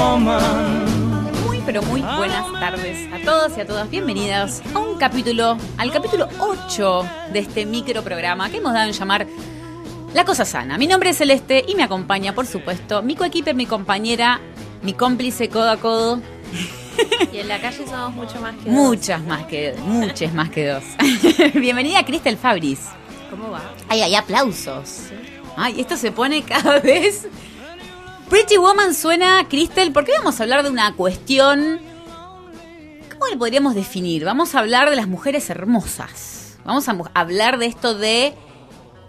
Muy, pero muy buenas tardes a todos y a todas. Bienvenidos a un capítulo, al capítulo 8 de este micro programa que hemos dado en llamar La Cosa Sana. Mi nombre es Celeste y me acompaña, por supuesto, mi coequiper, mi compañera, mi cómplice codo a codo. Y en la calle somos mucho más que dos. Muchas más que muchas más que dos. Bienvenida Cristel Fabris. ¿Cómo va? Ay, hay aplausos. Ay, esto se pone cada vez. Pretty Woman suena, Crystal, porque vamos a hablar de una cuestión. ¿Cómo le podríamos definir? Vamos a hablar de las mujeres hermosas. Vamos a hablar de esto de.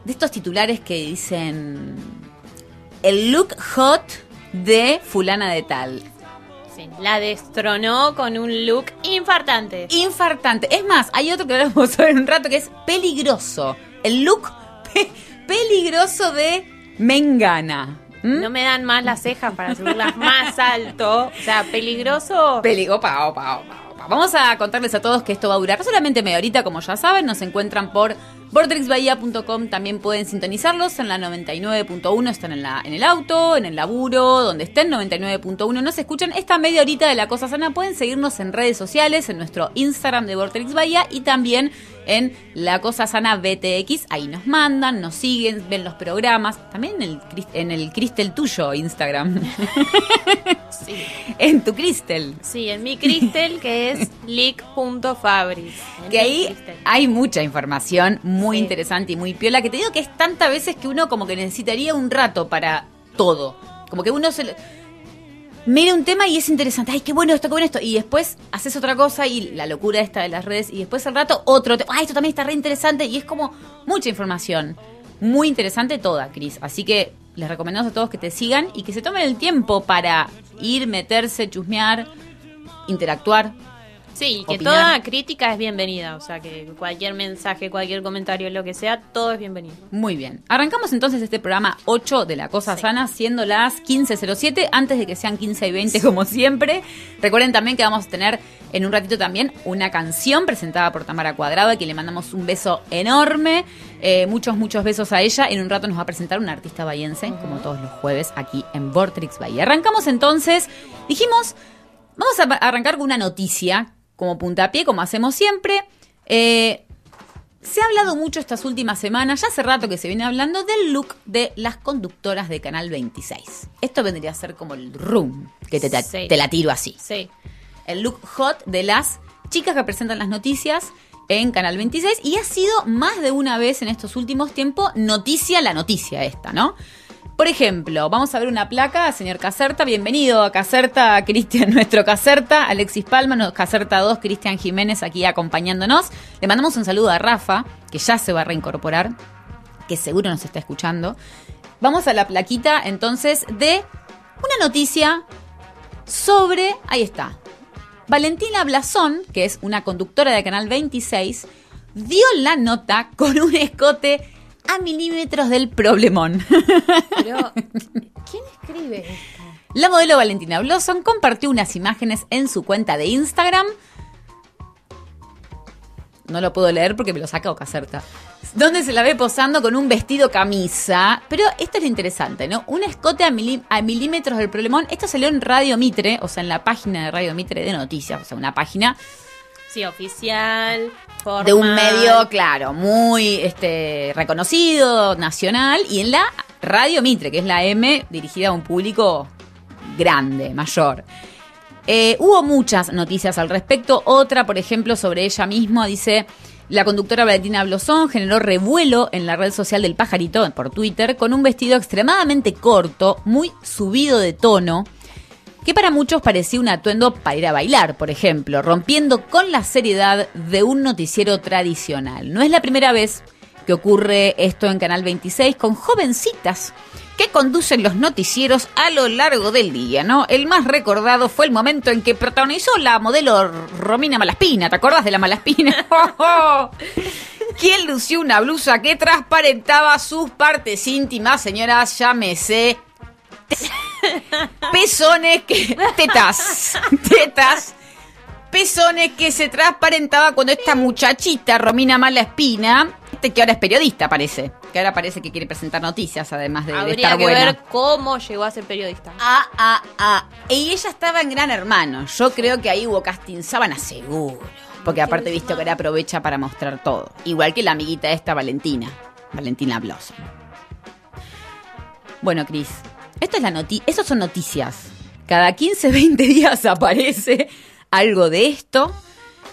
de estos titulares que dicen. El look hot de Fulana de Tal. Sí, la destronó con un look infartante. Infartante. Es más, hay otro que ahora vamos a ver en un rato que es peligroso. El look pe- peligroso de Mengana. No me dan más las cejas para subirlas más alto. O sea, peligroso. Peligo, opa, opa, opa, opa. Vamos a contarles a todos que esto va a durar solamente media horita, como ya saben. Nos encuentran por vortexbahía.com. También pueden sintonizarlos en la 99.1. Están en, la, en el auto, en el laburo, donde estén, 99.1. Nos escuchan esta media horita de la cosa sana. Pueden seguirnos en redes sociales, en nuestro Instagram de Vortex Bahía y también en La Cosa Sana BTX. Ahí nos mandan, nos siguen, ven los programas. También en el, en el Cristel tuyo Instagram. Sí. en tu Cristel. Sí, en mi Cristel, que es leak.fabris. Que ahí hay mucha información muy Sí. interesante y muy piola. Que te digo que es tantas veces que uno como que necesitaría un rato para todo. Como que uno se le- mira un tema y es interesante. Ay, qué bueno esto, qué bueno esto. Y después haces otra cosa y la locura esta de las redes. Y después al rato otro. Ay, esto también está re interesante. Y es como mucha información. Muy interesante toda, Cris. Así que les recomendamos a todos que te sigan y que se tomen el tiempo para ir, meterse, chusmear, interactuar. Sí, que opinar. toda crítica es bienvenida. O sea, que cualquier mensaje, cualquier comentario, lo que sea, todo es bienvenido. Muy bien. Arrancamos entonces este programa 8 de La Cosa Sí. Sana, siendo las 15.07, antes de que sean 15 y 20 como siempre. Recuerden también que vamos a tener en un ratito también una canción presentada por Tamara Cuadrado, a quien le mandamos un beso enorme. Eh, muchos, muchos besos a ella. En un rato nos va a presentar una artista bahiense, como todos los jueves, aquí en Vortrix Bahía. Arrancamos entonces, dijimos, vamos a arrancar con una noticia, como puntapié, como hacemos siempre. Eh, se ha hablado mucho estas últimas semanas, ya hace rato que se viene hablando del look de las conductoras de Canal 26. Esto vendría a ser como el room, que te, te- Sí. te la tiro así. Sí. El look hot de las chicas que presentan las noticias en Canal 26 y ha sido más de una vez en estos últimos tiempos noticia la noticia esta, ¿no? Por ejemplo, vamos a ver una placa, señor Caserta, bienvenido a Caserta, Cristian, nuestro Caserta, Alexis Palma, Caserta 2, Cristian Jiménez aquí acompañándonos. Le mandamos un saludo a Rafa, que ya se va a reincorporar, que seguro nos está escuchando. Vamos a la plaquita entonces de una noticia sobre, ahí está, Valentina Blasón, que es una conductora de Canal 26, dio la nota con un escote a milímetros del problemón. Pero, ¿quién escribe esto? La modelo Valentina Blossom compartió unas imágenes en su cuenta de Instagram. No lo puedo leer porque me lo saca Ocacerta. Donde se la ve posando con un vestido camisa. Pero esto es lo interesante, ¿no? Un escote a, a milímetros del problemón. Esto salió en Radio Mitre, o sea, en la página de Radio Mitre de noticias. O sea, una página Sí, oficial, de un medio, claro, muy este, reconocido, nacional, y en la Radio Mitre, que es la M, dirigida a un público grande, mayor. Eh, hubo muchas noticias al respecto. Otra, por ejemplo, sobre ella misma, dice... La conductora Valentina Blosón generó revuelo en la red social del pajarito por Twitter con un vestido extremadamente corto, muy subido de tono, que para muchos parecía un atuendo para ir a bailar, por ejemplo, rompiendo con la seriedad de un noticiero tradicional. No es la primera vez que ocurre esto en Canal 26 con jovencitas que conducen los noticieros a lo largo del día, ¿no? El más recordado fue el momento en que protagonizó la modelo Romina Malaspina, ¿te acordás de la Malaspina? Quien lució una blusa que transparentaba sus partes íntimas, señoras, llámese pezones que. tetas. Tetas. Pezones que se transparentaba cuando esta muchachita, Romina Malaspina, este que ahora es periodista, parece. Que ahora parece que quiere presentar noticias, además de, de Habría estar que buena. ver cómo llegó a ser periodista. Ah, ah, ah. Y ella estaba en Gran Hermano. Yo creo que ahí hubo casting sábana seguro. Porque aparte he visto que era aprovecha para mostrar todo. Igual que la amiguita esta, Valentina. Valentina Blossom. Bueno, Cris, esto es la noti Estos son noticias. Cada 15, 20 días aparece algo de esto.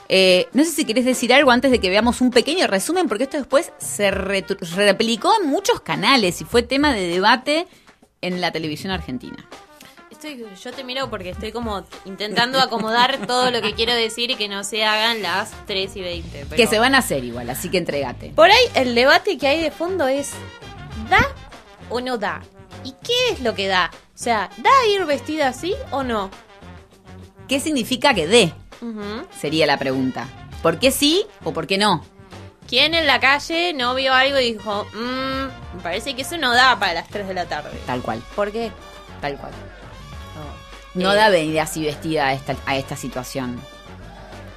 Eh, no sé si querés decir algo antes de que veamos un pequeño resumen, porque esto después se replicó en muchos canales y fue tema de debate en la televisión argentina. yo te miro porque estoy como intentando acomodar todo lo que quiero decir y que no se hagan las 3 y 20. Que se van a hacer igual, así que entregate. Por ahí el debate que hay de fondo es, ¿da o no da? ¿Y qué es lo que da? O sea, ¿da ir vestida así o no? ¿Qué significa que dé? Sería la pregunta. ¿Por qué sí o por qué no? ¿Quién en la calle no vio algo y dijo, mmm, me parece que eso no da para las 3 de la tarde? Tal cual. ¿Por qué? Tal cual. No, da venir así vestida a esta, a esta situación.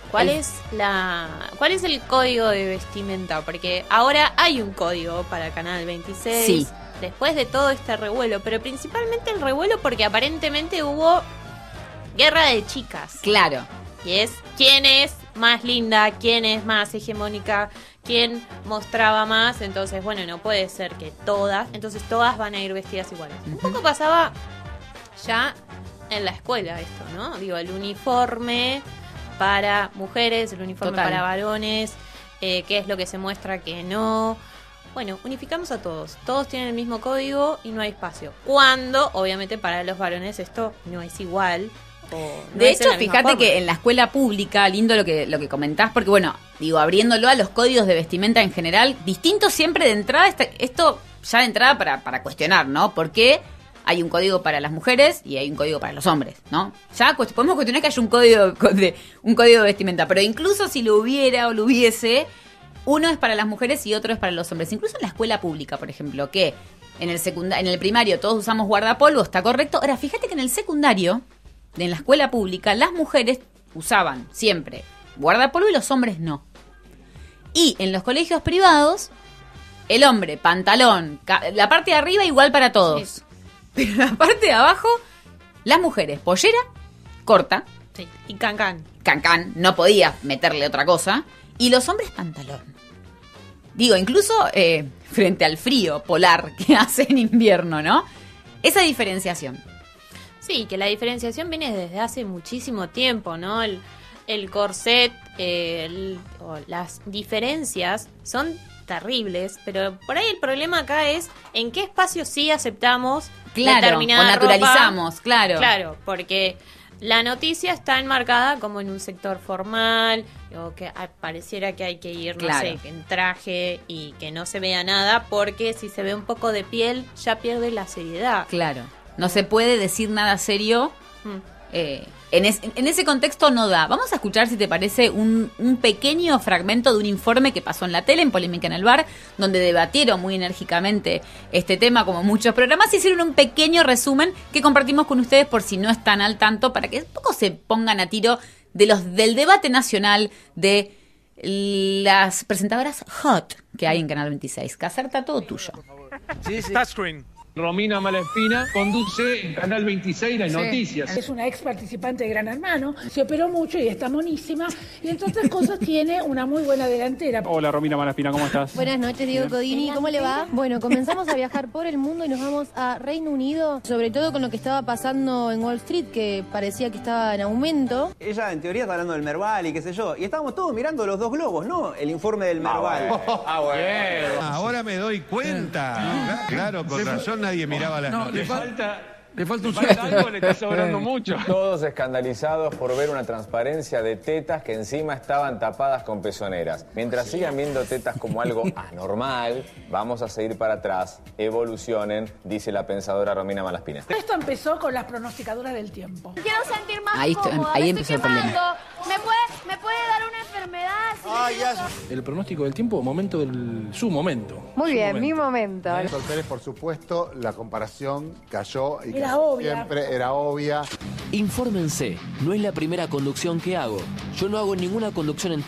¿Cuál es la cuál es el código de vestimenta? Porque ahora hay un código para Canal 26. Sí. Después de todo este revuelo, pero principalmente el revuelo porque aparentemente hubo guerra de chicas. Claro. Y es quién es más linda, quién es más hegemónica, quién mostraba más. Entonces, bueno, no puede ser que todas. Entonces, todas van a ir vestidas iguales. Un poco pasaba ya en la escuela esto, ¿no? Digo, el uniforme para mujeres, el uniforme para varones, eh, qué es lo que se muestra que no. Bueno, unificamos a todos. Todos tienen el mismo código y no hay espacio. Cuando, obviamente, para los varones esto no es igual de hecho, fíjate que en la escuela pública, lindo lo que, lo que comentás, porque bueno, digo, abriéndolo a los códigos de vestimenta en general, distinto siempre de entrada, esto ya de entrada para, para cuestionar, ¿no? Porque hay un código para las mujeres y hay un código para los hombres, ¿no? Ya podemos cuestionar que haya un código de, un código de vestimenta, pero incluso si lo hubiera o lo hubiese, uno es para las mujeres y otro es para los hombres. Incluso en la escuela pública, por ejemplo, que en el en el primario todos usamos guardapolvo, está correcto. Ahora, fíjate que en el secundario en la escuela pública, las mujeres usaban siempre guardapolvo y los hombres no. Y en los colegios privados, el hombre, pantalón, la parte de arriba igual para todos. Pero la parte de abajo, las mujeres, pollera, corta. Sí. Y cancán. Cancán, no podía meterle otra cosa. Y los hombres, pantalón. Digo, incluso eh, frente al frío polar que hace en invierno, ¿no? Esa diferenciación. Sí, que la diferenciación viene desde hace muchísimo tiempo, ¿no? El, el corset, eh, las diferencias son terribles, pero por ahí el problema acá es en qué espacio sí aceptamos claro, determinada o naturalizamos, claro. Claro, porque la noticia está enmarcada como en un sector formal, o que pareciera que hay que ir, no sé, en traje y que no se vea nada, porque si se ve un poco de piel ya pierde la seriedad. Claro. No se puede decir nada serio. Mm. Eh, en, ese contexto no da. Vamos a escuchar, si te parece, un, pequeño fragmento de un informe que pasó en la tele, en Polémica en el Bar, donde debatieron muy enérgicamente este tema, como muchos programas, y hicieron un pequeño resumen que compartimos con ustedes por si no están al tanto, para que un poco se pongan a tiro de los del debate nacional de las presentadoras hot que hay en Canal 26. Caserta, todo tuyo. Sí, sí. Touchscreen. Romina Malespina conduce en Canal 26 las noticias. Es una ex participante de Gran Hermano, se operó mucho y está monísima. Y entre otras cosas tiene una muy buena delantera. Hola Romina Malespina, ¿cómo estás? Buenas noches, Diego Codini, ¿cómo le va? Bueno, comenzamos a viajar por el mundo y nos vamos a Reino Unido, sobre todo con lo que estaba pasando en Wall Street, que parecía que estaba en aumento. Ella en teoría está hablando del Merval y qué sé yo. Y estábamos todos mirando los dos globos, ¿no? El informe del ah, Merval. Ah, bueno. Ahora me doy cuenta. Claro, con razón nadie miraba las no, Le falta, le falta un suerte. Algo le está sobrando mucho. Todos escandalizados por ver una transparencia de tetas que encima estaban tapadas con pezoneras. Mientras sigan viendo tetas como algo anormal, vamos a seguir para atrás. Evolucionen, dice la pensadora Romina Malaspina. Esto empezó con las pronosticadoras del tiempo. Quiero sentir más ahí, ahí empezó el problema. ¿Me puede, ¿Me puede dar una enfermedad? El pronóstico del tiempo, momento del, su momento. Muy bien, mi momento. Pérez, por supuesto, la comparación cayó y era obvia. siempre era obvia. Infórmense, no es la primera conducción que hago. Yo no hago ninguna conducción en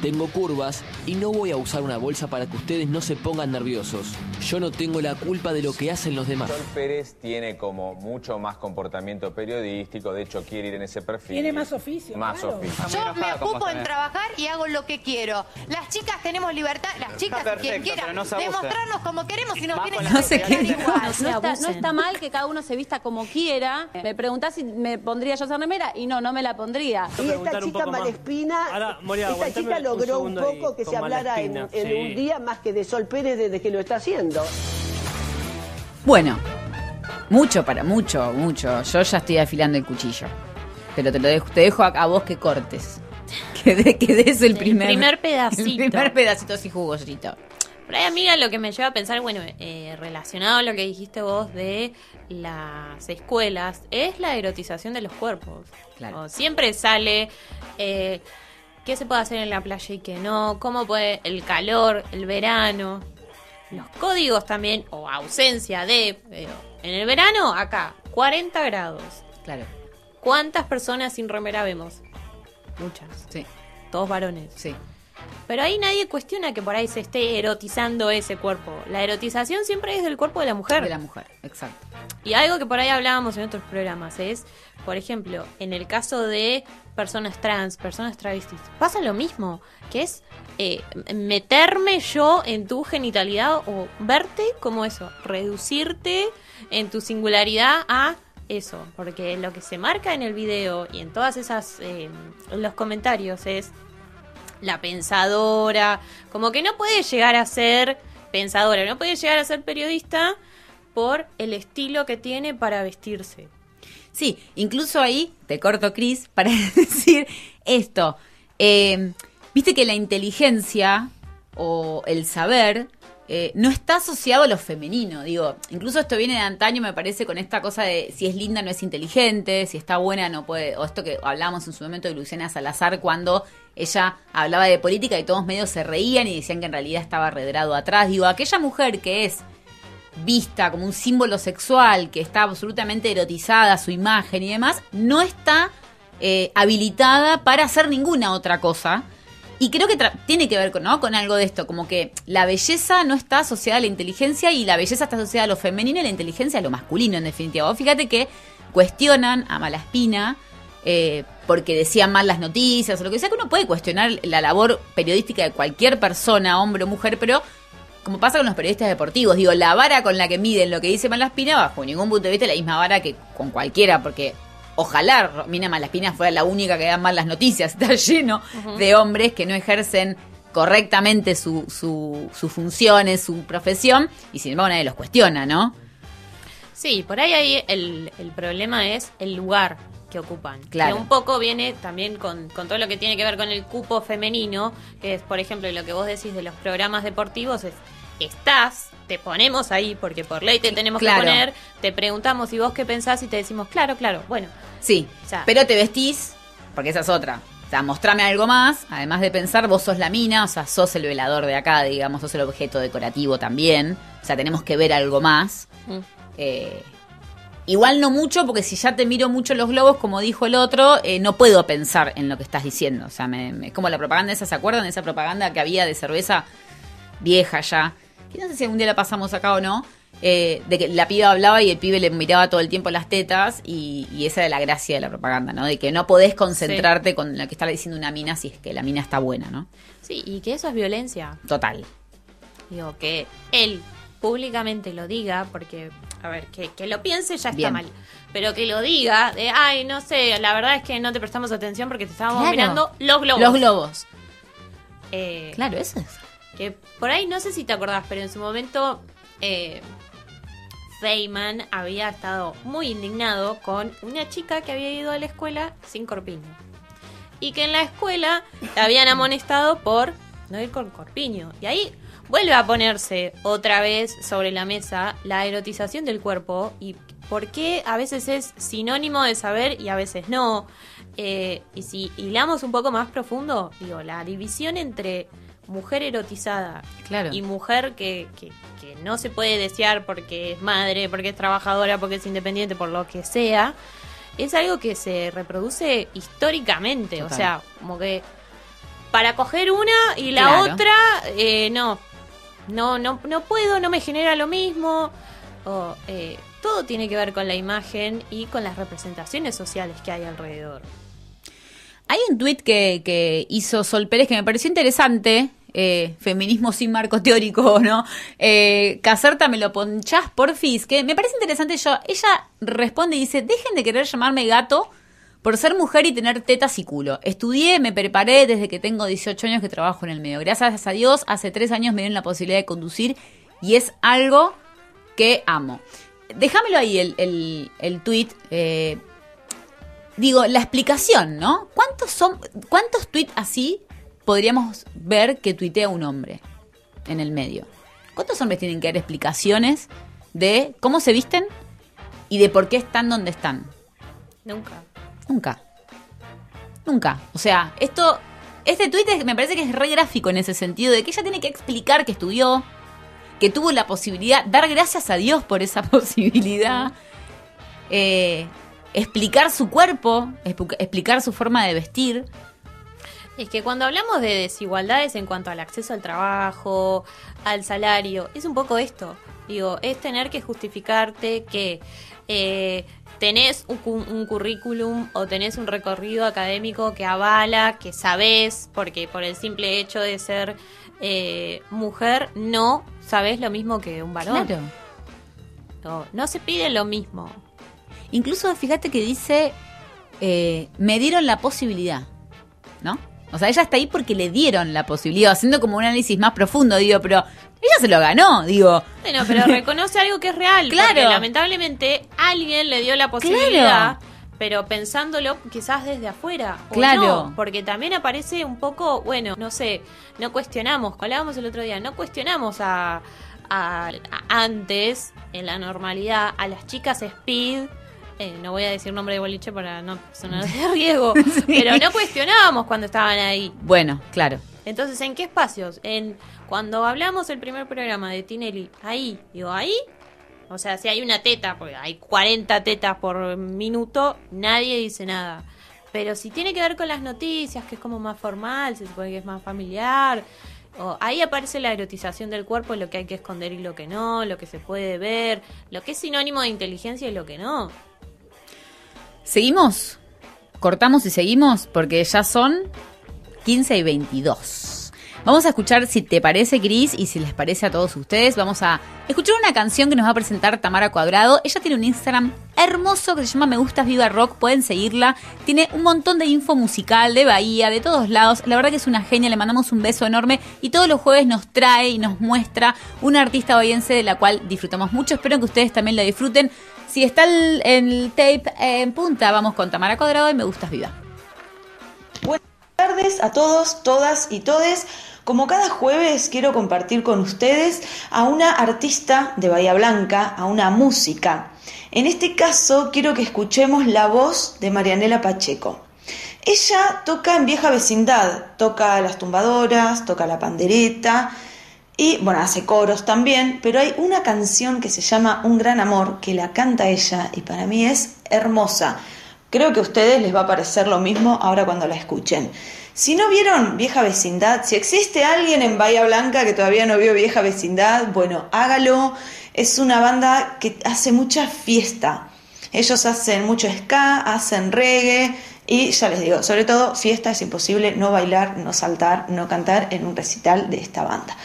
Tengo curvas y no voy a usar una bolsa para que ustedes no se pongan nerviosos. Yo no tengo la culpa de lo que hacen los demás. Sol Pérez tiene como mucho más comportamiento periodístico, de hecho quiere ir en ese perfil. Tiene más oficio. Más claro. oficio. Yo me ocupo en trabajar y hago lo que quiero. Las chicas tenemos libertad, las chicas, Está quien perfecto, quiera, no se abuse. demostrarnos como queremos y nos vienen No se igual. igual. No está, no está mal que cada uno se vista como quiera. Me preguntás si me pondría yo esa remera y no, no me la pondría. Y esta chica Malespina, Ahora, Moria, esta aguantame chica un logró un, ahí, poco que se hablara en, Malespina, en sí. un día más que de Sol Pérez desde que lo está haciendo. Bueno, mucho para, mucho, mucho. Yo ya estoy afilando el cuchillo. Pero te lo dejo, te dejo a, a vos que cortes. Que, de- que des el El primer, primer pedacito. El primer pedacito así jugosito. Por ahí, amiga, lo que me lleva a pensar, bueno, eh, relacionado a lo que dijiste vos de las escuelas, es la erotización de los cuerpos. Claro. O siempre sale eh, qué se puede hacer en la playa y qué no, cómo puede el calor, el verano, los códigos también, o ausencia de... eh, en el verano, acá, 40 grados. Claro. ¿Cuántas personas sin remera vemos? Muchas. Sí. Todos varones. Sí. Pero ahí nadie cuestiona que por ahí se esté erotizando ese cuerpo. La erotización siempre es del cuerpo de la mujer. De la mujer, exacto. Y algo que por ahí hablábamos en otros programas es, por ejemplo, en el caso de personas trans, personas travestis, pasa lo mismo, que es eh, meterme yo en tu genitalidad o verte como eso, reducirte en tu singularidad a eso, porque lo que se marca en el video y en todas esas, eh, los comentarios es la pensadora, como que no puede llegar a ser pensadora, no puede llegar a ser periodista por el estilo que tiene para vestirse. Sí, incluso ahí, te corto, Cris, para decir esto. Eh, Viste que la inteligencia o el saber eh, no está asociado a lo femenino. Digo, incluso esto viene de antaño, me parece, con esta cosa de si es linda no es inteligente, si está buena no puede. O esto que hablábamos en su momento de Luciana Salazar cuando ella hablaba de política y todos medios se reían y decían que en realidad estaba redrado atrás. Digo, aquella mujer que es vista como un símbolo sexual, que está absolutamente erotizada su imagen y demás, no está eh, habilitada para hacer ninguna otra cosa. Y creo que tiene que ver con, ¿no? con algo de esto, como que la belleza no está asociada a la inteligencia y la belleza está asociada a lo femenino y la inteligencia a lo masculino, en definitiva. Vos fíjate que cuestionan a Malaspina eh, porque decían mal las noticias o lo que sea, que uno puede cuestionar la labor periodística de cualquier persona, hombre o mujer, pero como pasa con los periodistas deportivos, digo, la vara con la que miden lo que dice Malaspina, bajo ningún punto de vista, la misma vara que con cualquiera, porque ojalá Romina Malaspina fuera la única que da mal las noticias, está lleno de hombres que no ejercen correctamente su, su, sus funciones, su profesión, y sin embargo nadie los cuestiona, ¿no? Sí, por ahí, ahí el, el problema es el lugar que ocupan. Claro. Que un poco viene también con, con todo lo que tiene que ver con el cupo femenino, que es, por ejemplo, lo que vos decís de los programas deportivos, es, estás, te ponemos ahí, porque por ley te tenemos claro. que poner, te preguntamos y vos qué pensás y te decimos, claro, claro, bueno. Sí, O sea, pero te vestís, porque esa es otra. O sea, mostrame algo más, además de pensar, vos sos la mina, o sea, sos el velador de acá, digamos, sos el objeto decorativo también. O sea, tenemos que ver algo más. Mm. Eh, igual no mucho, porque si ya te miro mucho los globos, como dijo el otro, eh, no puedo pensar en lo que estás diciendo. O sea, me- como la propaganda esa, ¿se acuerdan de esa propaganda que había de cerveza vieja ya? Que no sé si algún día la pasamos acá o no. eh, de que la piba hablaba y el pibe le miraba todo el tiempo las tetas y, y esa era la gracia de la propaganda, ¿no? De que no podés concentrarte con lo que está diciendo una mina si es que la mina está buena, ¿no? Sí, y que eso es violencia. Total. Digo, que él públicamente lo diga, porque, a ver, que, que lo piense ya está Bien. mal. Pero que lo diga, de, ay, no sé, la verdad es que no te prestamos atención porque te estábamos Claro. mirando los globos. Los globos. Eh, Claro, eso es. Que por ahí, no sé si te acordás, pero en su momento eh, Feynman había estado muy indignado con una chica que había ido a la escuela sin corpiño. Y que en la escuela la habían amonestado por no ir con corpiño. Y ahí vuelve a ponerse otra vez sobre la mesa la erotización del cuerpo y por qué a veces es sinónimo de saber y a veces no. Eh, y si hilamos un poco más profundo, digo, la división entre mujer erotizada Claro. y mujer que, que, que no se puede desear porque es madre, porque es trabajadora, porque es independiente, por lo que sea, es algo que se reproduce históricamente. Total. O sea, como que para coger una y la Claro. otra, eh, no. no, no, no puedo, no me genera lo mismo. O, eh, todo tiene que ver con la imagen y con las representaciones sociales que hay alrededor. Hay un tuit que, hizo Sol Pérez que me pareció interesante. eh, feminismo sin marco teórico, ¿no? Eh, Caserta, me lo ponchás, porfis, que me parece interesante. Yo, ella responde y dice: Dejen de querer llamarme gato por ser mujer y tener tetas y culo. Estudié, me preparé desde que tengo 18 años que trabajo en el medio. Gracias a Dios, hace tres años me dieron la posibilidad de conducir y es algo que amo. Déjamelo ahí el, el, el tweet. eh, digo, la explicación, ¿no? ¿Cuántos son, cuántos tweets así podríamos ver que tuitea un hombre en el medio? ¿Cuántos hombres tienen que dar explicaciones de cómo se visten y de por qué están donde están? Nunca. Nunca. Nunca. O sea, esto, este tuit es- me parece que es re gráfico en ese sentido, de que ella tiene que explicar que estudió, que tuvo la posibilidad, dar gracias a Dios por esa posibilidad, eh, explicar su cuerpo, expli- explicar su forma de vestir. Es que cuando hablamos de desigualdades en cuanto al acceso al trabajo, al salario, es un poco esto. Digo, es tener que justificarte que eh, tenés un currículum o tenés un recorrido académico que avala, que sabés, porque por el simple hecho de ser eh, mujer no sabés lo mismo que un varón. Claro. No, no se pide lo mismo. Incluso fíjate que dice, eh, me dieron la posibilidad, ¿no? O sea, ella está ahí porque le dieron la posibilidad, haciendo como un análisis más profundo, digo, pero ella se lo ganó, digo. Bueno, pero reconoce algo que es real. Claro. Porque lamentablemente alguien le dio la posibilidad, pero pensándolo quizás desde afuera. o Claro. no, porque también aparece un poco, bueno, no sé, no cuestionamos, hablábamos el otro día, no cuestionamos a, a- a antes, en la normalidad, a las chicas speed. Eh, no voy a decir nombre de boliche para no sonar de riesgo, pero no cuestionábamos cuando estaban ahí. Bueno, claro. Entonces, ¿en qué espacios? En cuando hablamos el primer programa de Tinelli, ahí, digo, ahí, o sea, si hay una teta, porque hay 40 tetas por minuto, nadie dice nada. Pero si tiene que ver con las noticias, que es como más formal, se supone que es más familiar, o ahí aparece la erotización del cuerpo, lo que hay que esconder y lo que no, lo que se puede ver, lo que es sinónimo de inteligencia y lo que no. ¿Seguimos? ¿Cortamos y seguimos? Porque ya son 15 y 22. Vamos a escuchar si te parece, Cris, y si les parece a todos ustedes. Vamos a escuchar una canción que nos va a presentar Tamara Cuadrado. Ella tiene un Instagram hermoso que se llama Me Gustas Viva Rock. Pueden seguirla. Tiene un montón de info musical de Bahía, de todos lados. La verdad que es una genia. Le mandamos un beso enorme. Y todos los jueves nos trae y nos muestra una artista bahiense de la cual disfrutamos mucho. Espero que ustedes también la disfruten. Si está el, el tape en punta, vamos con Tamara Cuadrado y Me Gustas Viva. Buenas tardes a todos, todas y todes. Como cada jueves quiero compartir con ustedes a una artista de Bahía Blanca, a una música. En este caso quiero que escuchemos la voz de Marianela Pacheco. Ella toca en vieja vecindad, toca las tumbadoras, toca la pandereta y bueno, hace coros también, pero hay una canción que se llama Un gran amor que la canta ella y para mí es hermosa. Creo que a ustedes les va a parecer lo mismo ahora cuando la escuchen. Si no vieron Vieja Vecindad, si existe alguien en Bahía Blanca que todavía no vio Vieja Vecindad, bueno, hágalo. Es una banda que hace mucha fiesta. Ellos hacen mucho ska, hacen reggae y ya les digo, sobre todo fiesta es imposible no bailar, no saltar, no cantar en un recital de esta banda.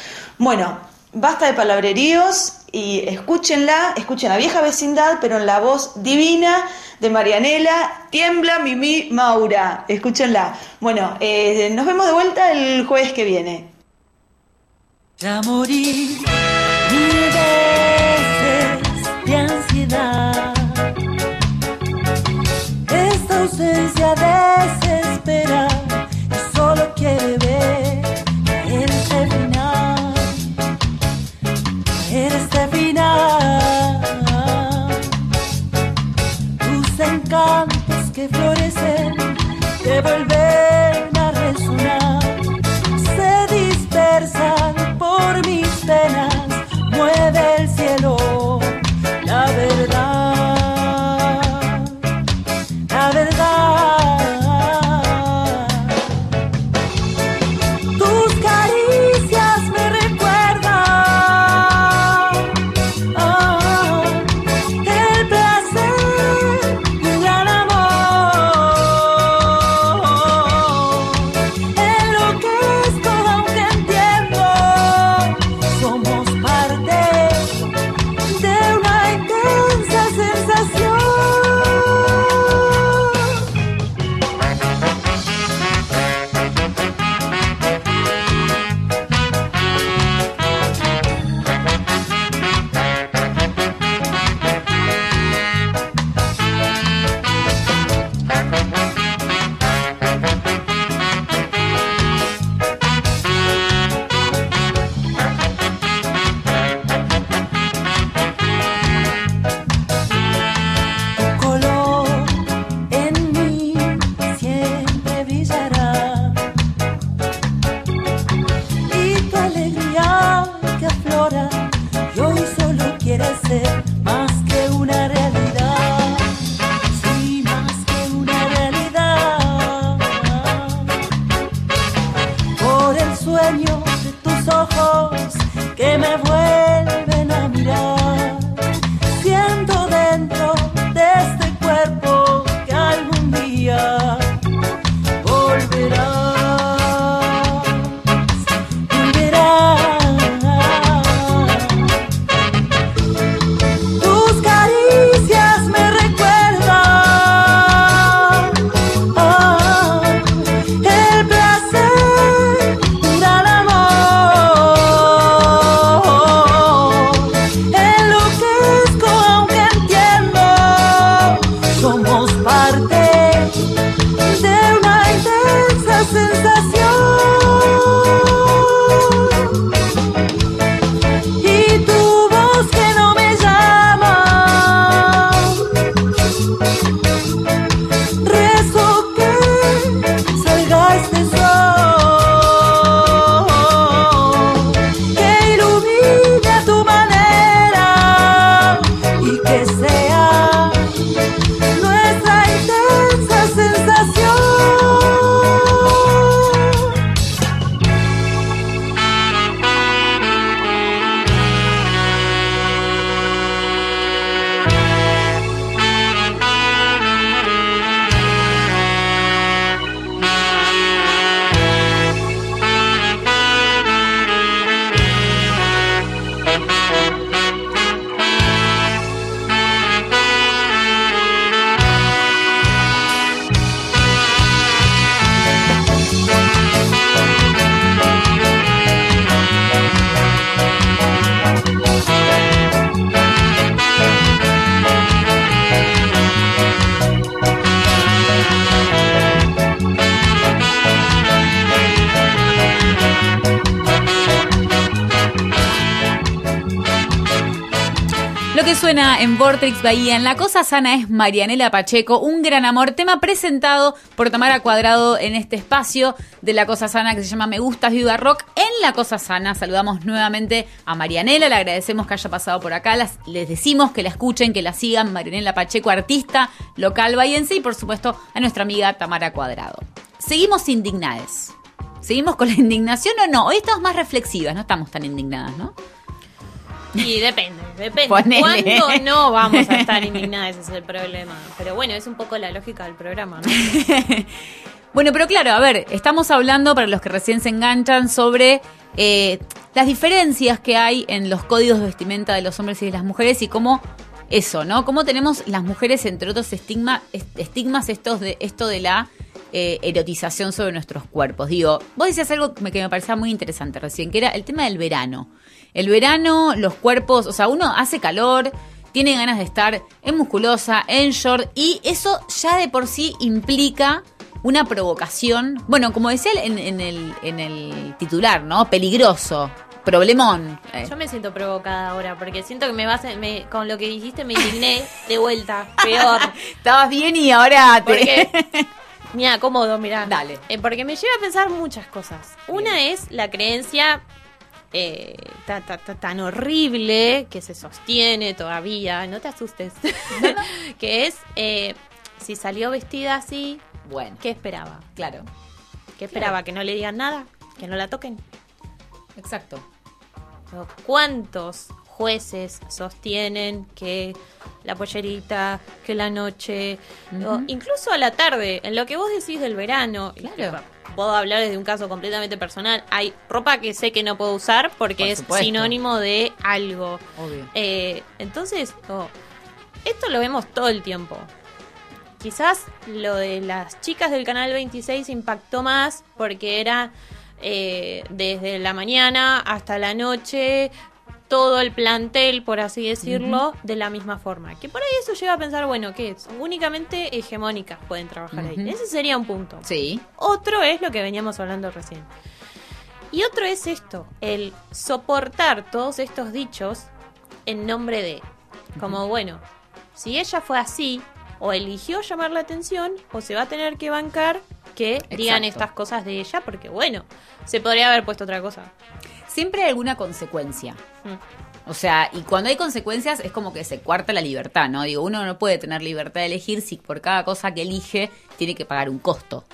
Bueno, basta de palabreríos y escúchenla, escuchen la vieja vecindad, pero en la voz divina de Marianela, tiembla Mimi Maura. Escúchenla. Bueno, eh, nos vemos de vuelta el jueves que viene. Ya morí mil veces de ansiedad. Esta ausencia desespera que florecen te vuelven Vortex Bahía. En La Cosa Sana es Marianela Pacheco, un gran amor. Tema presentado por Tamara Cuadrado en este espacio de La Cosa Sana que se llama Me Gustas Viva Rock. En La Cosa Sana saludamos nuevamente a Marianela. Le agradecemos que haya pasado por acá. Les decimos que la escuchen, que la sigan. Marianela Pacheco, artista local bahiense. Y por supuesto a nuestra amiga Tamara Cuadrado. Seguimos indignadas. ¿Seguimos con la indignación o no? Hoy estamos más reflexivas, no estamos tan indignadas, ¿no? Y depende, depende. Ponele. ¿Cuándo no vamos a estar indignadas? Ese es el problema. Pero bueno, es un poco la lógica del programa, ¿no? Bueno, pero claro, a ver, estamos hablando, para los que recién se enganchan, sobre eh, las diferencias que hay en los códigos de vestimenta de los hombres y de las mujeres y cómo eso, ¿no? Cómo tenemos las mujeres, entre otros estigma, est- estigmas, estos de, esto de la eh, erotización sobre nuestros cuerpos. Digo, vos decías algo que me, que me parecía muy interesante recién, que era el tema del verano. El verano, los cuerpos, o sea, uno hace calor, tiene ganas de estar en musculosa, en short, y eso ya de por sí implica una provocación. Bueno, como decía en, en el, en el titular, ¿no? Peligroso, problemón. Eh, Yo me siento provocada ahora porque siento que me vas a- me, con lo que dijiste me indigné de vuelta, peor. Estabas bien y ahora te... Porque, mira, cómodo, mira. Dale. porque me lleva a pensar muchas cosas. Una es la creencia eh, ta- ta- ta- tan horrible que se sostiene todavía, no te asustes, que es eh, si salió vestida así, bueno, ¿qué esperaba? Claro. ¿Qué esperaba? ¿Que no le digan nada? ¿Que no la toquen? Exacto. ¿Cuántos jueces sostienen que la pollerita, que la noche, o incluso a la tarde, en lo que vos decís del verano? y Puedo hablar desde un caso completamente personal. Hay ropa que sé que no puedo usar porque Por es sinónimo de algo. Obvio. Eh, entonces, oh, esto lo vemos todo el tiempo. Quizás lo de las chicas del canal 26 impactó más porque era eh, desde la mañana hasta la noche todo el plantel, por así decirlo, de la misma forma. Que por ahí eso lleva a pensar, bueno, que únicamente hegemónicas pueden trabajar ahí. Ese sería un punto. Sí. Otro es lo que veníamos hablando recién. Y otro es esto, el soportar todos estos dichos en nombre de, como bueno, si ella fue así, o eligió llamar la atención, o se va a tener que bancar que digan estas cosas de ella, porque bueno, se podría haber puesto otra cosa. Siempre hay alguna consecuencia. O sea, y cuando hay consecuencias es como que se cuarta la libertad, ¿no? Digo, uno no puede tener libertad de elegir si por cada cosa que elige tiene que pagar un costo.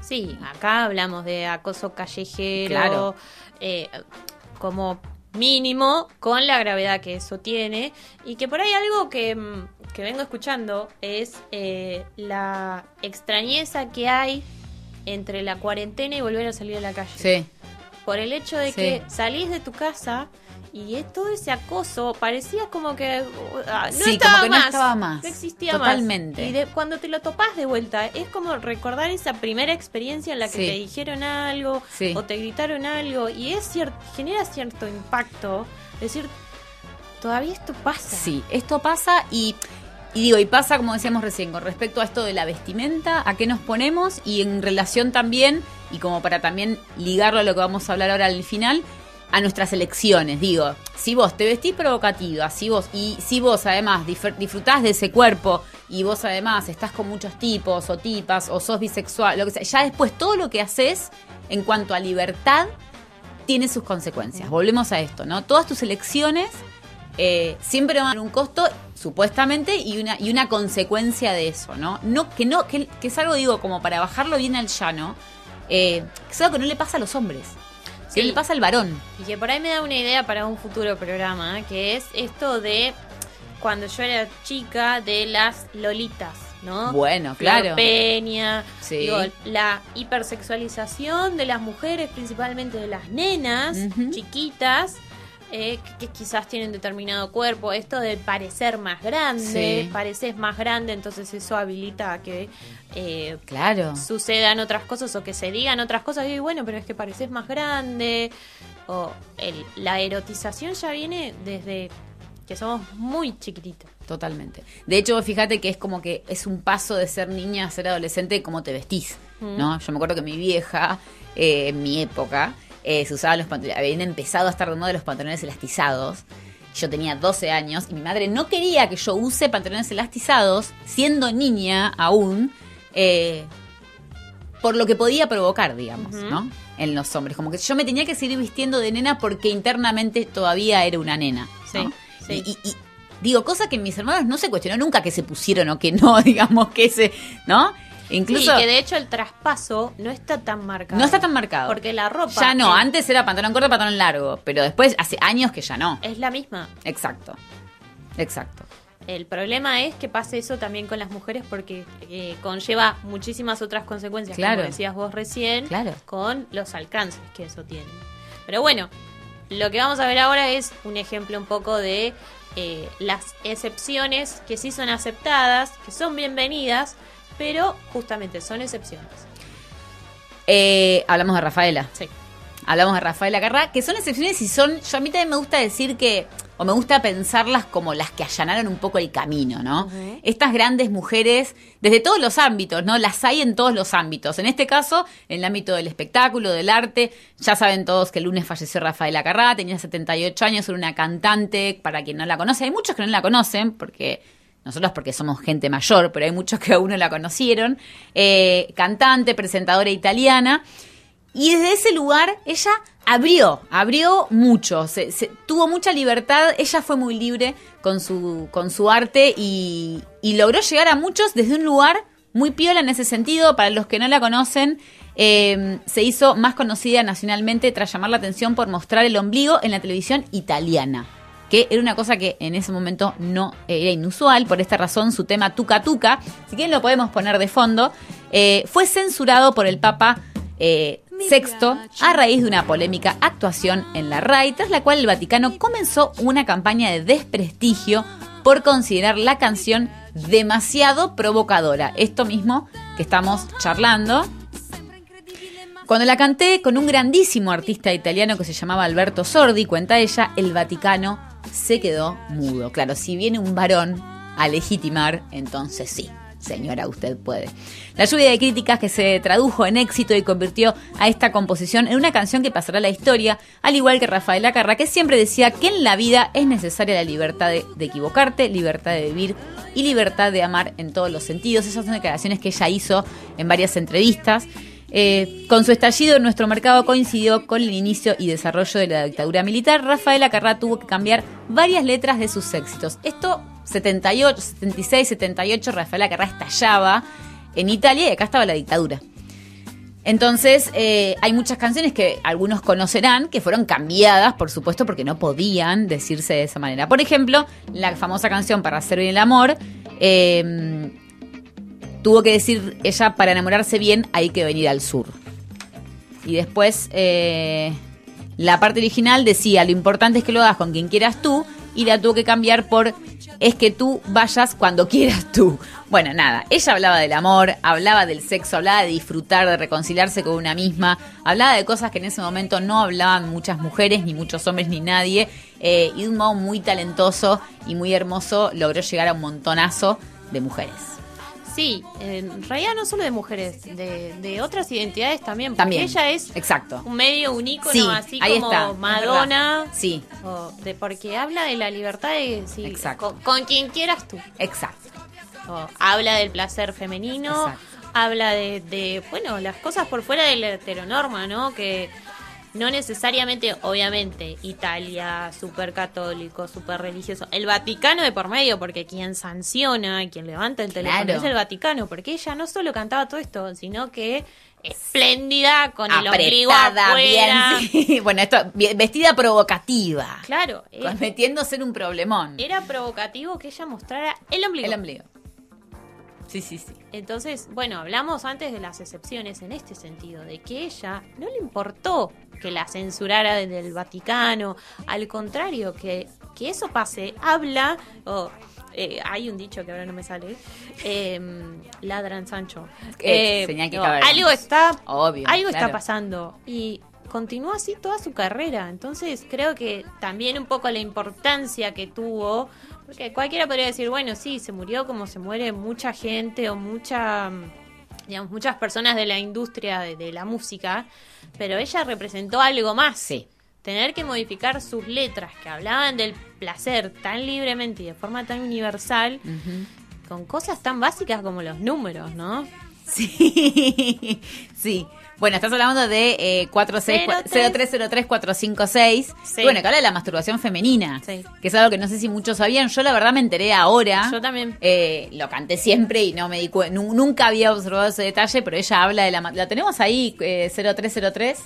Sí, acá hablamos de acoso callejero, Claro. eh, como mínimo, con la gravedad que eso tiene, y que por ahí algo que, mm, que vengo escuchando es eh, la extrañeza que hay entre la cuarentena y volver a salir a la calle. Sí. Por el hecho de Sí. que salís de tu casa y es todo ese acoso parecía como que uh, ah, no, Sí, estaba, como que no más, estaba más. no existía Totalmente. más. Y de- cuando te lo topás de vuelta, es como recordar esa primera experiencia en la que Sí. te dijeron algo Sí. o te gritaron algo y es cier- genera cierto impacto. Decir, todavía esto pasa. Sí, esto pasa y, y digo, y pasa como decíamos recién, con respecto a esto de la vestimenta, a qué nos ponemos y en relación también, y como para también ligarlo a lo que vamos a hablar ahora al final, a nuestras elecciones. Digo, si vos te vestís provocativa, si vos, y si vos además disfrutás de ese cuerpo y vos además estás con muchos tipos o tipas o sos bisexual, lo que sea, ya después todo lo que haces en cuanto a libertad tiene sus consecuencias. Volvemos a esto, ¿no? Todas tus elecciones eh, siempre van a tener un costo, supuestamente, y una, y una consecuencia de eso, ¿no? No, que no, que, que es algo, digo, como para bajarlo bien al llano, eh, que es algo que no le pasa a los hombres. Que Sí. le pasa al varón. Y que por ahí me da una idea para un futuro programa, que es esto de cuando yo era chica de las lolitas, ¿no? Bueno, claro. Peña, Sí. digo, la hipersexualización de las mujeres, principalmente de las nenas chiquitas, eh, que, que quizás tienen determinado cuerpo, esto de parecer más grande, Sí. pareces más grande, entonces eso habilita a que eh, Claro. sucedan otras cosas o que se digan otras cosas y bueno, pero es que pareces más grande o el- la erotización ya viene desde que somos muy chiquititos. Totalmente. De hecho, fíjate que es como que es un paso de ser niña a ser adolescente como te vestís, Mm. ¿no? Yo me acuerdo que mi vieja, eh, en mi época, eh, se usaban los pantalones, habían empezado a estar de moda los pantalones elastizados. Yo tenía 12 años y mi madre no quería que yo use pantalones elastizados, siendo niña aún, eh, por lo que podía provocar, digamos. ¿no? En los hombres. Como que yo me tenía que seguir vistiendo de nena porque internamente todavía era una nena. ¿no? Sí, sí. Y, y- y digo, cosa que mis hermanos no se cuestionó nunca que se pusieron o que no, digamos, que se, ¿no? Incluso Sí, que de hecho el traspaso no está tan marcado. no está tan marcado. Porque la ropa. Ya no, es- antes era pantalón corto, pantalón largo, pero después hace años que ya no. Es la misma. Exacto. Exacto. El problema es que pase eso también con las mujeres porque eh, conlleva muchísimas otras consecuencias, Claro. como decías vos recién, Claro. con los alcances que eso tiene. Pero bueno, lo que vamos a ver ahora es un ejemplo un poco de eh, las excepciones que sí son aceptadas, que son bienvenidas, pero justamente son excepciones. Eh, hablamos de Rafaela. Sí. Hablamos de Rafaela Carrá, que son excepciones y son, yo a mí también me gusta decir que, o me gusta pensarlas como las que allanaron un poco el camino, ¿no? Estas grandes mujeres, desde todos los ámbitos, ¿no? Las hay en todos los ámbitos. En este caso, en el ámbito del espectáculo, del arte, ya saben todos que el lunes falleció Rafaela Carrá, tenía 78 años, era una cantante, para quien no la conoce, hay muchos que no la conocen, porque nosotros porque somos gente mayor, pero hay muchos que aún no la conocieron, eh, cantante, presentadora italiana. Y desde ese lugar ella abrió, abrió mucho, se, tuvo mucha libertad, ella fue muy libre con su, con su arte y, logró llegar a muchos desde un lugar muy piola en ese sentido. Para los que no la conocen, eh, se hizo más conocida nacionalmente tras llamar la atención por mostrar el ombligo en la televisión italiana que era una cosa que en ese momento no era inusual. Por esta razón, su tema Tuca Tuca, si quieren lo podemos poner de fondo, eh, fue censurado por el Papa eh, Sexto a raíz de una polémica actuación en la RAI, tras la cual el Vaticano comenzó una campaña de desprestigio por considerar la canción demasiado provocadora. Esto mismo que estamos charlando. Cuando la canté con un grandísimo artista italiano que se llamaba Alberto Sordi, cuenta ella, el Vaticano se quedó mudo. Claro, si viene un varón a legitimar, entonces sí, señora, usted puede. La lluvia de críticas que se tradujo en éxito y convirtió a esta composición en una canción que pasará a la historia, al igual que Rafael Acarra, que siempre decía que en la vida es necesaria la libertad de, de equivocarte, libertad de vivir y libertad de amar en todos los sentidos. Esas son declaraciones que ella hizo en varias entrevistas. Eh, con su estallido en nuestro mercado coincidió con el inicio y desarrollo de la dictadura militar. Rafael Acarrá tuvo que cambiar varias letras de sus éxitos. Esto 78, 76, 78, Rafael Acarrá estallaba en Italia y acá estaba la dictadura. Entonces, eh, hay muchas canciones que algunos conocerán que fueron cambiadas, por supuesto, porque no podían decirse de esa manera. Por ejemplo, la famosa canción Para hacer bien el amor, eh, tuvo que decir ella, para enamorarse bien hay que venir al sur. Y después, eh, la parte original decía, lo importante es que lo hagas con quien quieras tú, y la tuvo que cambiar por, es que tú vayas cuando quieras tú. Bueno, nada, ella hablaba del amor, hablaba del sexo, hablaba de disfrutar, de reconciliarse con una misma, hablaba de cosas que en ese momento no hablaban muchas mujeres, ni muchos hombres, ni nadie, eh, y un modo muy talentoso y muy hermoso logró llegar a un montonazo de mujeres. Sí, en realidad no solo de mujeres, de, de otras identidades también. Porque También. ella es Exacto. un medio, un ícono, Sí, así ahí como está, Madonna. Sí. o de, porque habla de la libertad de sí, Exacto. Con, con quien quieras tú. Exacto. O habla del placer femenino, habla de, de, bueno, las cosas por fuera de la heteronorma, ¿no? Que no necesariamente, obviamente, Italia, súper católico, súper religioso, el Vaticano de por medio, porque quien sanciona, quien levanta el teléfono Claro. es el Vaticano, porque ella no solo cantaba todo esto, sino que espléndida, con el ombligo afuera. bien, sí. Bueno, esto, vestida provocativa. Claro, Metiéndose en un problemón. era provocativo que ella mostrara el ombligo. El ombligo. Sí, sí, sí. Entonces, bueno, hablamos antes de las excepciones en este sentido, de que ella no le importó que la censurara desde el Vaticano, al contrario, que, que eso pase, habla, o eh, hay un dicho que ahora no me sale, eh, ladran Sancho. Eh, señal que no, algo está, Obvio, algo claro. está pasando y continuó así toda su carrera. Entonces creo que también un poco la importancia que tuvo, porque cualquiera podría decir, bueno, sí, se murió como se muere mucha gente o mucha, digamos, muchas personas de la industria de, de la música, pero ella representó algo más. Sí. Tener que modificar sus letras que hablaban del placer tan libremente y de forma tan universal con cosas tan básicas como los números, ¿no? Sí, sí. Bueno, estás hablando de eh, 46 0303-456. Sí. Bueno, que habla de la masturbación femenina. Sí. Que es algo que no sé si muchos sabían. Yo la verdad me enteré ahora. Yo también. Eh, lo canté siempre y no me di cuenta. Nunca había observado ese detalle, pero ella habla de la. La tenemos ahí, eh, 0303.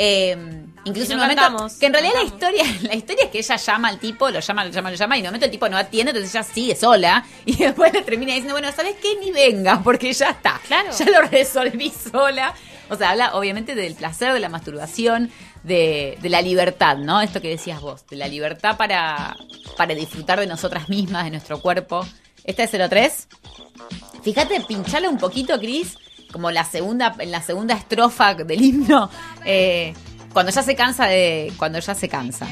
Eh, incluso en un momento cantamos, que en realidad la historia la historia es que ella llama al tipo lo llama lo llama lo llama y en un momento el tipo no atiende entonces ella sigue sola y después le termina diciendo bueno sabes qué ni venga porque ya está Claro. ya lo resolví sola o sea habla obviamente del placer de la masturbación de, de la libertad no esto que decías vos de la libertad para para disfrutar de nosotras mismas de nuestro cuerpo. Esta es 03 Fíjate, pinchale un poquito, Cris, como la segunda, en la segunda estrofa del himno, eh, cuando ya se cansa de. Cuando ya se cansa.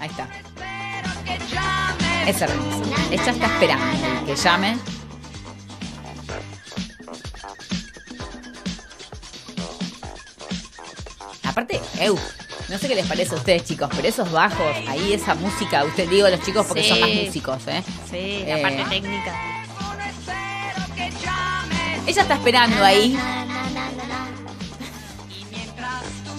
Ahí está. Ese remix. Ella está esperando que llame. Aparte, eu, no sé qué les parece a ustedes, chicos, pero esos bajos, ahí esa música, usted digo los chicos porque son más músicos, ¿eh? Sí, la Eh, parte técnica. Ella está esperando ahí.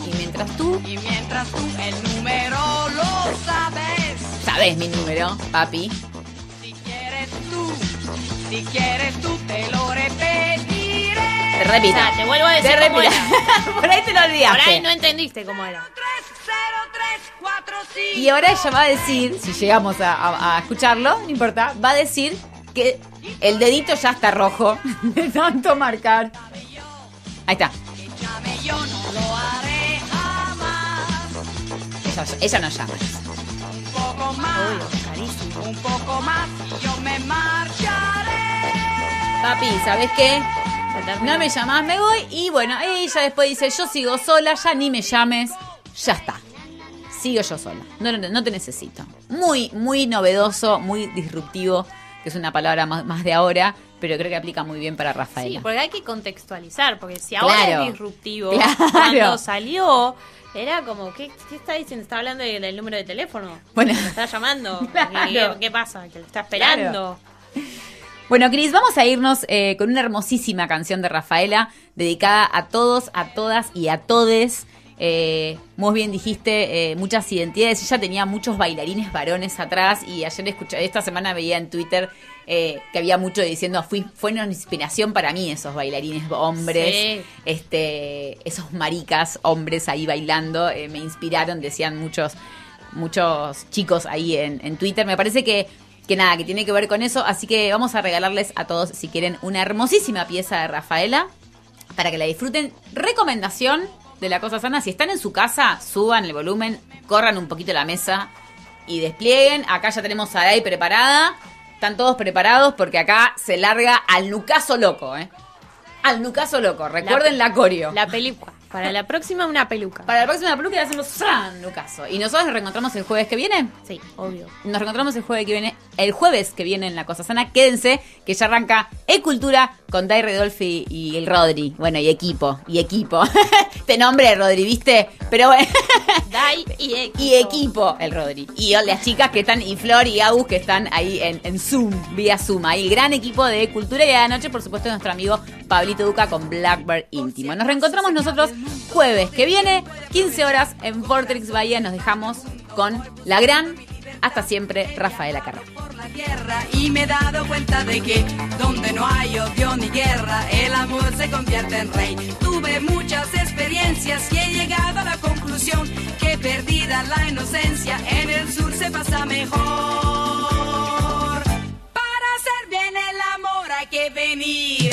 Y mientras tú. Y mientras tú el número lo sabes. Sabes mi número, papi. Si quieres tú, si quieres tú te lo repetiré. Te repito. O sea, te vuelvo a decir Te cómo repito. Por ahí te lo olvidaste. Por ahí no entendiste cómo era. Y ahora ella va a decir, si llegamos a, escucharlo, no importa, va a decir que el dedito ya está rojo de tanto marcar. Ahí está. Ella, no llama. Un poco más, un poco más yo me marcharé. Papi, ¿sabes qué? No me llamás, me voy. Y bueno, ella después dice, yo sigo sola, ya ni me llames. Ya está. Sigo yo sola. No, no, no te necesito. Muy, muy novedoso, muy disruptivo, que es una palabra más, más de ahora, pero creo que aplica muy bien para Sí, Rafaela. porque hay que contextualizar, porque si ahora Claro. es disruptivo, Claro. cuando salió, era como, ¿qué, qué está diciendo? ¿Está hablando de- del número de teléfono? Bueno. ¿Me está llamando? Claro. ¿Qué, qué pasa? ¿Que lo está esperando? Bueno, Cris, vamos a irnos eh, con una hermosísima canción de Rafaela dedicada a todos, a todas y a todes. Eh, muy bien dijiste, eh, muchas identidades. Ella tenía muchos bailarines varones atrás y ayer escuché, esta semana veía en Twitter eh, que había mucho diciendo, fui, fue una inspiración para mí esos bailarines hombres, Sí. este, esos maricas hombres ahí bailando, eh, me inspiraron, decían muchos, muchos chicos ahí en, en Twitter. Me parece que, que nada, que tiene que ver con eso. Así que vamos a regalarles a todos, si quieren, una hermosísima pieza de Rafaela para que la disfruten. Recomendación de la cosa sana, si están en su casa, suban el volumen, corran un poquito la mesa y desplieguen. Acá ya tenemos a Day preparada. Están todos preparados porque acá se larga al nucaso loco, ¿eh? Al nucaso loco. Recuerden la, coreo. La peluca. Para la próxima, una peluca. Para la próxima peluca le hacemos ¡zran! nucaso. ¿Y nosotros nos reencontramos el jueves que viene? Sí, obvio. Nos reencontramos el jueves que viene, el jueves que viene en La Cosa Sana. Quédense, que ya arranca E-Cultura con Dai Redolfi y el Rodri. Bueno, y equipo, y equipo. Te nombre Rodri, ¿viste? Pero bueno. Dai y equipo. Y equipo, el Rodri. Y las chicas que están, y Flor y Agus que están ahí en, en Zoom, vía Zoom. Ahí el gran equipo de Cultura y a la noche, por supuesto, nuestro amigo Pablito Duca con Blackbird Íntimo. Nos reencontramos nosotros jueves que viene, 15 horas en Fortrix Bahía. Nos dejamos con la gran, hasta siempre, Rafaela tierra y me he dado cuenta de que donde no hay odio ni guerra, el amor se convierte en rey. Tuve muchas experiencias y he llegado a la conclusión que perdida la inocencia, en el sur se pasa mejor. Para hacer bien el amor hay que venir